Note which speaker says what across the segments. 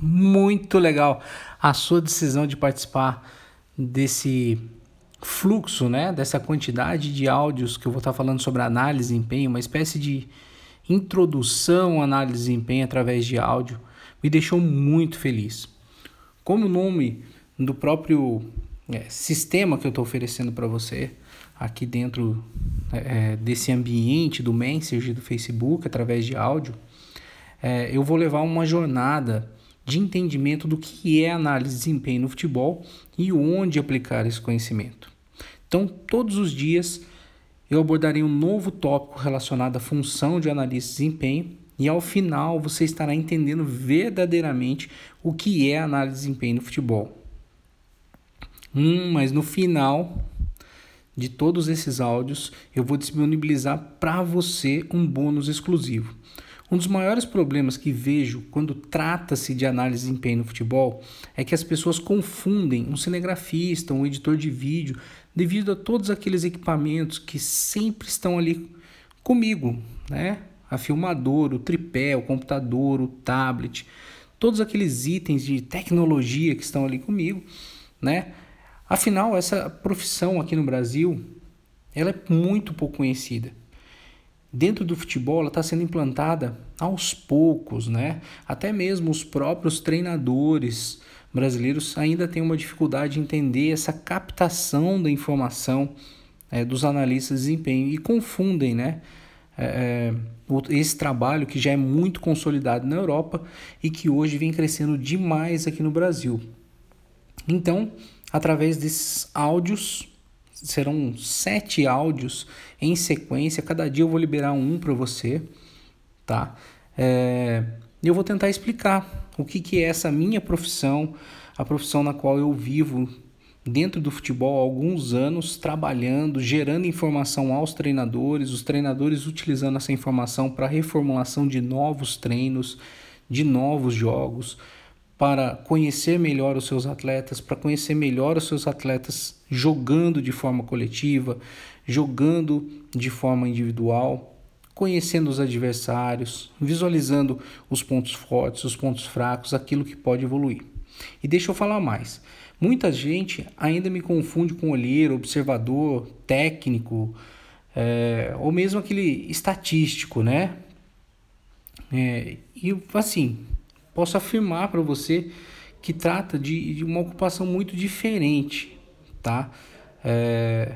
Speaker 1: Muito legal a sua decisão de participar desse fluxo, né, dessa quantidade de áudios que eu vou estar falando sobre análise de desempenho, uma espécie de introdução à análise de desempenho através de áudio, me deixou muito feliz. Como o nome do próprio é, sistema que eu estou oferecendo para você aqui dentro é, desse ambiente do Messenger do Facebook através de áudio, é, eu vou levar uma jornada de entendimento do que é análise de desempenho no futebol e onde aplicar esse conhecimento. Então, todos os dias eu abordarei um novo tópico relacionado à função de analista de desempenho e ao final você estará entendendo verdadeiramente o que é análise de desempenho no futebol. Hum, mas no final de todos esses áudios eu vou disponibilizar para você um bônus exclusivo. Um dos maiores problemas que vejo quando trata-se de análise de desempenho no futebol é que as pessoas confundem um cinegrafista, um editor de vídeo, devido a todos aqueles equipamentos que sempre estão ali comigo, né? A filmadora, o tripé, o computador, o tablet, todos aqueles itens de tecnologia que estão ali comigo, né? Afinal, essa profissão aqui no Brasil, ela é muito pouco conhecida dentro do futebol está sendo implantada aos poucos, né? Até mesmo os próprios treinadores brasileiros ainda têm uma dificuldade de entender essa captação da informação é, dos analistas de desempenho e confundem, né? É, é esse trabalho que já é muito consolidado na Europa e que hoje vem crescendo demais aqui no Brasil. Então, através desses áudios serão sete áudios em sequência. Cada dia eu vou liberar um para você, tá? É, eu vou tentar explicar o que, que é essa minha profissão, a profissão na qual eu vivo dentro do futebol há alguns anos, trabalhando, gerando informação aos treinadores, os treinadores utilizando essa informação para reformulação de novos treinos, de novos jogos para conhecer melhor os seus atletas, para conhecer melhor os seus atletas jogando de forma coletiva, jogando de forma individual, conhecendo os adversários, visualizando os pontos fortes, os pontos fracos, aquilo que pode evoluir. E deixa eu falar mais. Muita gente ainda me confunde com olheiro, observador, técnico, é, ou mesmo aquele estatístico, né? É, e assim, posso afirmar para você que trata de, de, uma ocupação muito diferente, tá? É,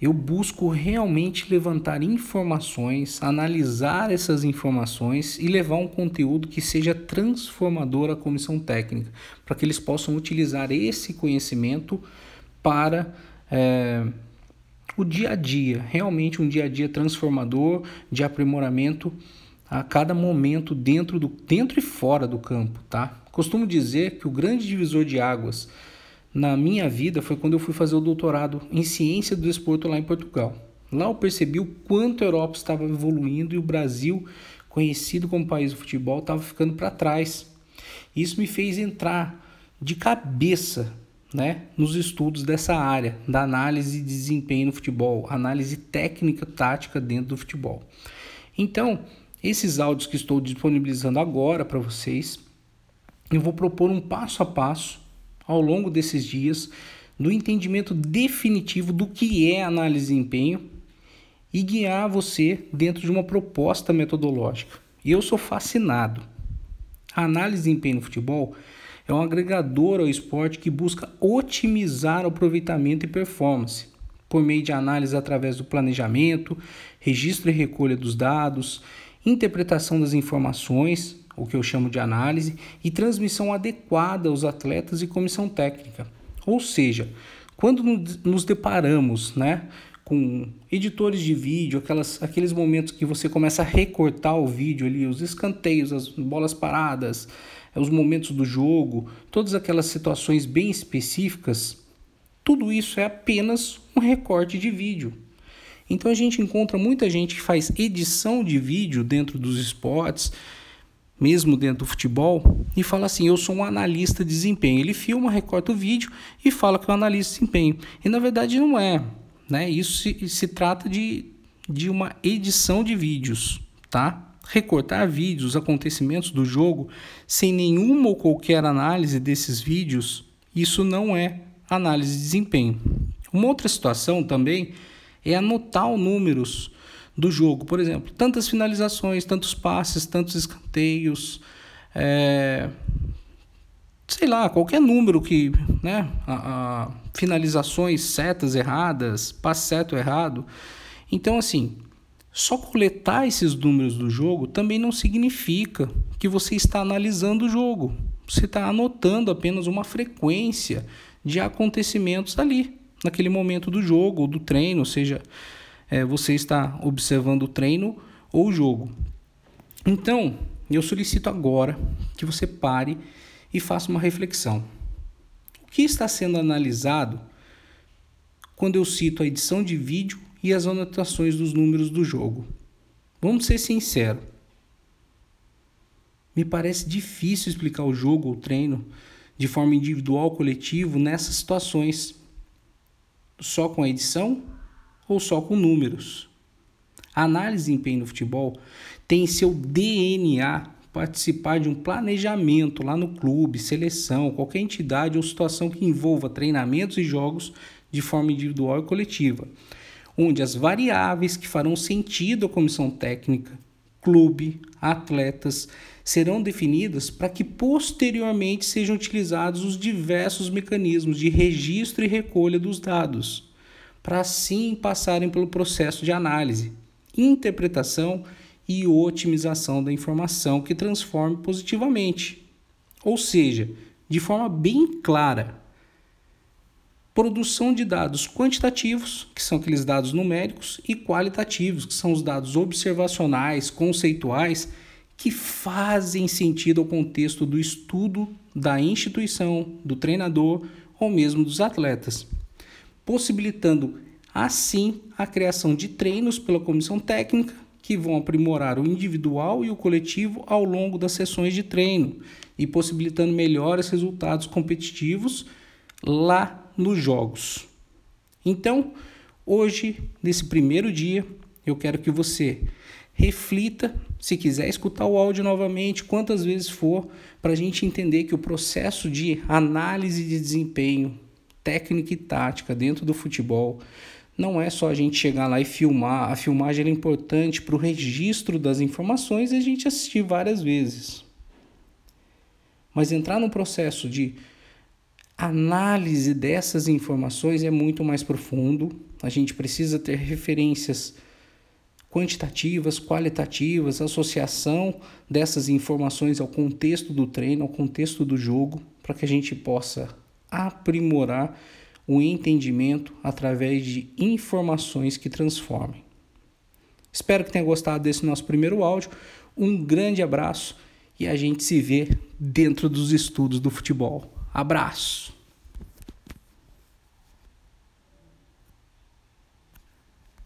Speaker 1: eu busco realmente levantar informações, analisar essas informações e levar um conteúdo que seja transformador à comissão técnica, para que eles possam utilizar esse conhecimento para é, o dia a dia, realmente um dia a dia transformador de aprimoramento a cada momento dentro, do, dentro e fora do campo, tá? Costumo dizer que o grande divisor de águas na minha vida foi quando eu fui fazer o doutorado em ciência do desporto lá em Portugal. Lá eu percebi o quanto a Europa estava evoluindo e o Brasil, conhecido como país do futebol, estava ficando para trás. Isso me fez entrar de cabeça né, nos estudos dessa área, da análise de desempenho no futebol, análise técnica tática dentro do futebol. Então, esses áudios que estou disponibilizando agora para vocês, eu vou propor um passo a passo ao longo desses dias do entendimento definitivo do que é análise de desempenho e guiar você dentro de uma proposta metodológica. Eu sou fascinado. A análise de desempenho no futebol é um agregador ao esporte que busca otimizar o aproveitamento e performance por meio de análise através do planejamento, registro e recolha dos dados, interpretação das informações, o que eu chamo de análise, e transmissão adequada aos atletas e comissão técnica. Ou seja, quando nos deparamos né, com editores de vídeo, aquelas, aqueles momentos que você começa a recortar o vídeo ali, os escanteios, as bolas paradas, os momentos do jogo, todas aquelas situações bem específicas, tudo isso é apenas um recorte de vídeo. Então a gente encontra muita gente que faz edição de vídeo dentro dos esportes, mesmo dentro do futebol, e fala assim: eu sou um analista de desempenho. Ele filma, recorta o vídeo e fala que é um analista de desempenho. E na verdade não é. Né? Isso se, se trata de, de uma edição de vídeos. Tá? recortar vídeos, acontecimentos do jogo, sem nenhuma ou qualquer análise desses vídeos, isso não é análise de desempenho. Uma outra situação também é anotar os números do jogo. Por exemplo, tantas finalizações, tantos passes, tantos escanteios, é, sei lá, qualquer número que, né, a, a, finalizações certas, erradas, passe certo errado. Então, assim, só coletar esses números do jogo também não significa que você está analisando o jogo. Você está anotando apenas uma frequência de acontecimentos ali, naquele momento do jogo ou do treino, ou seja, é, você está observando o treino ou o jogo. Então, eu solicito agora que você pare e faça uma reflexão. O que está sendo analisado quando eu cito a edição de vídeo e as anotações dos números do jogo. Vamos ser sinceros. Me parece difícil explicar o jogo ou treino de forma individual ou coletivo nessas situações. Só com a edição ou só com números? A análise de desempenho no futebol tem em seu DNA participar de um planejamento lá no clube, seleção, qualquer entidade ou situação que envolva treinamentos e jogos de forma individual e coletiva onde as variáveis que farão sentido à comissão técnica, clube, atletas, serão definidas para que posteriormente sejam utilizados os diversos mecanismos de registro e recolha dos dados, para assim passarem pelo processo de análise, interpretação e otimização da informação que transforme positivamente. Ou seja, de forma bem clara, produção de dados quantitativos, que são aqueles dados numéricos, e qualitativos, que são os dados observacionais, conceituais, que fazem sentido ao contexto do estudo da instituição, do treinador ou mesmo dos atletas, possibilitando assim a criação de treinos pela comissão técnica que vão aprimorar o individual e o coletivo ao longo das sessões de treino e possibilitando melhores resultados competitivos lá nos jogos. Então, hoje, nesse primeiro dia, eu quero que você reflita, se quiser escutar o áudio novamente, quantas vezes for, para a gente entender que o processo de análise de desempenho, técnica e tática dentro do futebol não é só a gente chegar lá e filmar. A filmagem é importante para o registro das informações e a gente assistir várias vezes. Mas entrar no processo de análise dessas informações é muito mais profundo. A gente precisa ter referências quantitativas, qualitativas, associação dessas informações ao contexto do treino, ao contexto do jogo, para que a gente possa aprimorar o entendimento através de informações que transformem. Espero que tenha gostado desse nosso primeiro áudio. Um grande abraço e a gente se vê dentro dos estudos do futebol. Abraço!